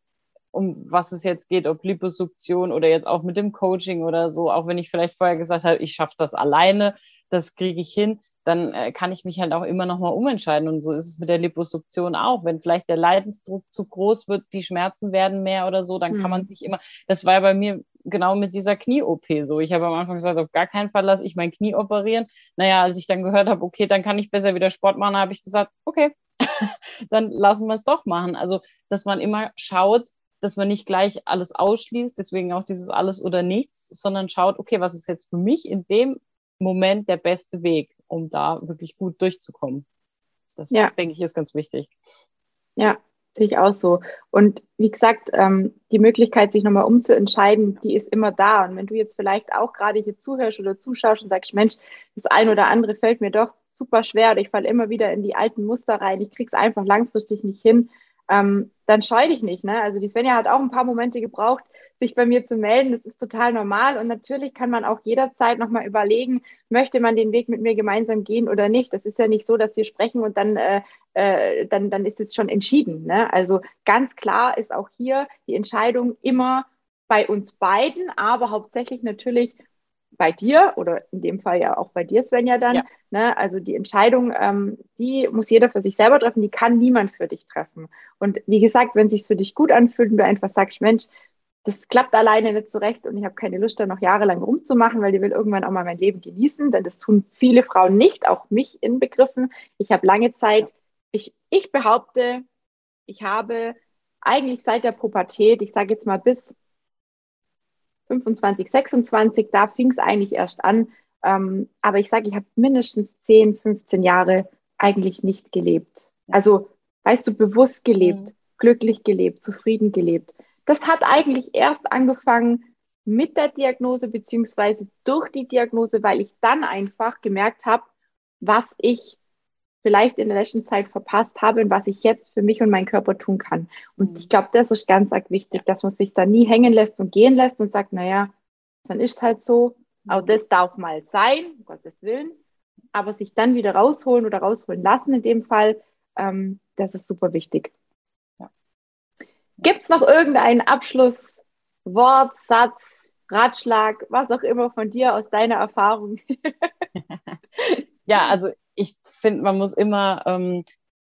um was es jetzt geht, ob Liposuktion oder jetzt auch mit dem Coaching oder so, auch wenn ich vielleicht vorher gesagt habe, ich schaffe das alleine, das kriege ich hin dann äh, kann ich mich halt auch immer noch mal umentscheiden. Und so ist es mit der Liposuktion auch. Wenn vielleicht der Leidensdruck zu groß wird, die Schmerzen werden mehr oder so, dann mhm. kann man mhm. sich immer, das war ja bei mir genau mit dieser Knie-OP so. Ich habe am Anfang gesagt, auf gar keinen Fall lasse ich mein Knie operieren. Naja, als ich dann gehört habe, okay, dann kann ich besser wieder Sport machen, habe ich gesagt, okay, dann lassen wir es doch machen. Also, dass man immer schaut, dass man nicht gleich alles ausschließt, deswegen auch dieses alles oder nichts, sondern schaut, okay, was ist jetzt für mich in dem Moment der beste Weg, um da wirklich gut durchzukommen. Das, ja. denke ich, ist ganz wichtig. Ja, sehe ich auch so. Und wie gesagt, ähm, die Möglichkeit, sich nochmal umzuentscheiden, die ist immer da. Und wenn du jetzt vielleicht auch gerade hier zuhörst oder zuschaust und sagst, Mensch, das eine oder andere fällt mir doch super schwer oder ich falle immer wieder in die alten Muster rein, ich kriege es einfach langfristig nicht hin, ähm, dann scheu dich nicht. Ne? Also die Svenja hat auch ein paar Momente gebraucht, sich bei mir zu melden. Das ist total normal. Und natürlich kann man auch jederzeit nochmal überlegen, möchte man den Weg mit mir gemeinsam gehen oder nicht. Das ist ja nicht so, dass wir sprechen und dann, äh, äh, dann, dann ist es schon entschieden. Ne? Also ganz klar ist auch hier die Entscheidung immer bei uns beiden, aber hauptsächlich natürlich bei dir oder in dem Fall ja auch bei dir, Svenja, dann. Ja. Ne? Also die Entscheidung, ähm, die muss jeder für sich selber treffen, die kann niemand für dich treffen. Und wie gesagt, wenn es sich für dich gut anfühlt und du einfach sagst, Mensch, das klappt alleine nicht zurecht und ich habe keine Lust, da noch jahrelang rumzumachen, weil ich will irgendwann auch mal mein Leben genießen, denn das tun viele Frauen nicht, auch mich inbegriffen. Ich habe lange Zeit, ich, ich behaupte, ich habe eigentlich seit der Pubertät, ich sage jetzt mal bis 25, 26, da fing es eigentlich erst an. Ähm, aber ich sage, ich habe mindestens 10, 15 Jahre eigentlich nicht gelebt. Also, weißt du, bewusst gelebt, mhm. glücklich gelebt, zufrieden gelebt. Das hat eigentlich erst angefangen mit der Diagnose beziehungsweise durch die Diagnose, weil ich dann einfach gemerkt habe, was ich vielleicht in der letzten Zeit verpasst habe und was ich jetzt für mich und meinen Körper tun kann. Und ich glaube, das ist ganz arg wichtig, dass man sich da nie hängen lässt und gehen lässt und sagt, naja, dann ist es halt so, auch das darf mal sein, um Gottes Willen, aber sich dann wieder rausholen oder rausholen lassen in dem Fall, ähm, das ist super wichtig. Gibt es noch irgendeinen Abschlusswort, Satz, Ratschlag, was auch immer von dir aus deiner Erfahrung? ja, also ich finde, man muss immer ähm,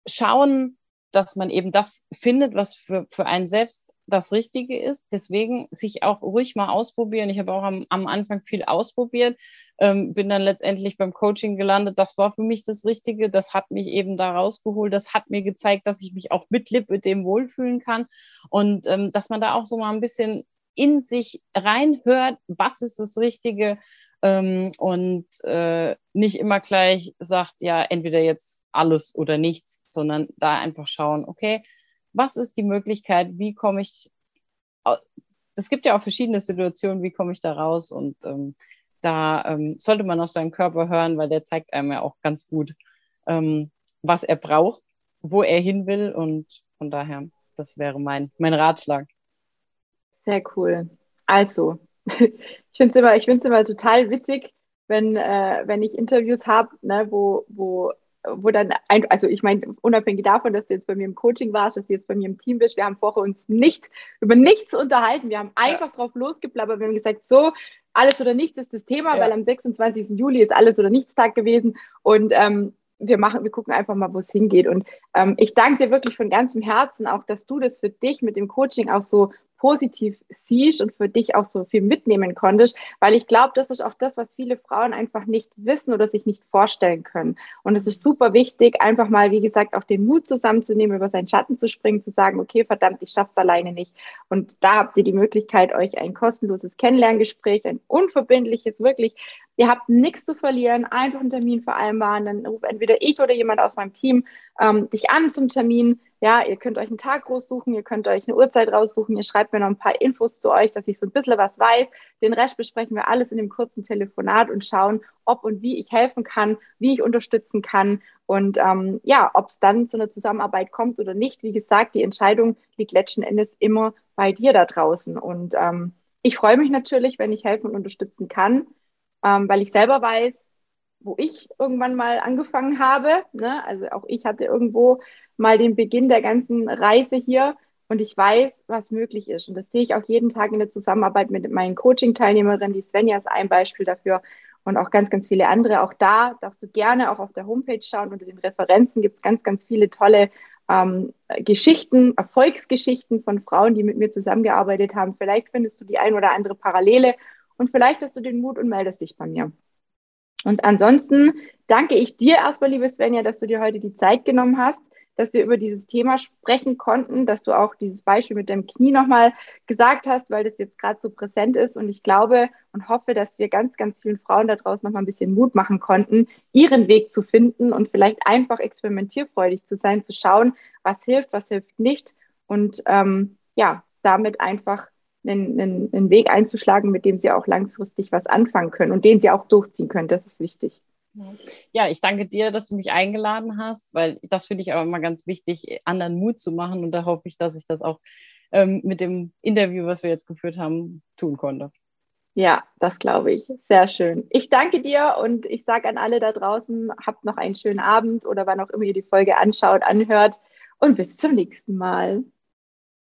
schauen, dass man eben das findet, was für, für einen selbst das Richtige ist. Deswegen sich auch ruhig mal ausprobieren. Ich habe auch am, am Anfang viel ausprobiert, ähm, bin dann letztendlich beim Coaching gelandet. Das war für mich das Richtige. Das hat mich eben da rausgeholt. Das hat mir gezeigt, dass ich mich auch mit Lip dem wohlfühlen kann und ähm, dass man da auch so mal ein bisschen in sich reinhört, was ist das Richtige ähm, und äh, nicht immer gleich sagt, ja, entweder jetzt alles oder nichts, sondern da einfach schauen, okay, was ist die Möglichkeit, wie komme ich, es gibt ja auch verschiedene Situationen, wie komme ich da raus und ähm, da ähm, sollte man auf seinen Körper hören, weil der zeigt einem ja auch ganz gut, ähm, was er braucht, wo er hin will und von daher, das wäre mein, mein Ratschlag. Sehr cool. Also, ich finde es immer, immer total witzig, wenn, äh, wenn ich Interviews habe, ne, wo, wo, wo dann, ein, also ich meine, unabhängig davon, dass du jetzt bei mir im Coaching warst, dass du jetzt bei mir im Team bist, wir haben vorher uns nicht über nichts unterhalten, wir haben einfach ja. drauf losgeplappert, wir haben gesagt, so, alles oder nichts ist das Thema, ja. weil am 26. Juli ist alles oder nichts Tag gewesen und ähm, wir machen, wir gucken einfach mal, wo es hingeht. Und ähm, ich danke dir wirklich von ganzem Herzen auch, dass du das für dich mit dem Coaching auch so positiv siehst und für dich auch so viel mitnehmen konntest, weil ich glaube, das ist auch das, was viele Frauen einfach nicht wissen oder sich nicht vorstellen können. Und es ist super wichtig, einfach mal, wie gesagt, auch den Mut zusammenzunehmen, über seinen Schatten zu springen, zu sagen, okay, verdammt, ich schaff's alleine nicht. Und da habt ihr die Möglichkeit, euch ein kostenloses Kennenlerngespräch, ein unverbindliches, wirklich, ihr habt nichts zu verlieren, einfach einen Termin vereinbaren, dann ruft entweder ich oder jemand aus meinem Team ähm, dich an zum Termin ja, ihr könnt euch einen Tag raussuchen, ihr könnt euch eine Uhrzeit raussuchen, ihr schreibt mir noch ein paar Infos zu euch, dass ich so ein bisschen was weiß. Den Rest besprechen wir alles in dem kurzen Telefonat und schauen, ob und wie ich helfen kann, wie ich unterstützen kann und ähm, ja, ob es dann zu einer Zusammenarbeit kommt oder nicht. Wie gesagt, die Entscheidung liegt letzten Endes immer bei dir da draußen. Und ähm, ich freue mich natürlich, wenn ich helfen und unterstützen kann, ähm, weil ich selber weiß, wo ich irgendwann mal angefangen habe. Ne? Also auch ich hatte irgendwo mal den Beginn der ganzen Reise hier und ich weiß, was möglich ist. Und das sehe ich auch jeden Tag in der Zusammenarbeit mit meinen Coaching-Teilnehmerinnen. Die Svenja ist ein Beispiel dafür und auch ganz, ganz viele andere. Auch da darfst du gerne auch auf der Homepage schauen. Unter den Referenzen gibt es ganz, ganz viele tolle ähm, Geschichten, Erfolgsgeschichten von Frauen, die mit mir zusammengearbeitet haben. Vielleicht findest du die ein oder andere Parallele und vielleicht hast du den Mut und meldest dich bei mir. Und ansonsten danke ich dir erstmal, liebe Svenja, dass du dir heute die Zeit genommen hast, dass wir über dieses Thema sprechen konnten, dass du auch dieses Beispiel mit dem Knie nochmal gesagt hast, weil das jetzt gerade so präsent ist. Und ich glaube und hoffe, dass wir ganz, ganz vielen Frauen da draußen nochmal ein bisschen Mut machen konnten, ihren Weg zu finden und vielleicht einfach experimentierfreudig zu sein, zu schauen, was hilft, was hilft nicht. Und ähm, ja, damit einfach einen, einen, einen Weg einzuschlagen, mit dem sie auch langfristig was anfangen können und den sie auch durchziehen können. Das ist wichtig. Ja, ich danke dir, dass du mich eingeladen hast, weil das finde ich aber immer ganz wichtig, anderen Mut zu machen. Und da hoffe ich, dass ich das auch ähm, mit dem Interview, was wir jetzt geführt haben, tun konnte. Ja, das glaube ich. Sehr schön. Ich danke dir und ich sage an alle da draußen, habt noch einen schönen Abend oder wann auch immer ihr die Folge anschaut, anhört und bis zum nächsten Mal.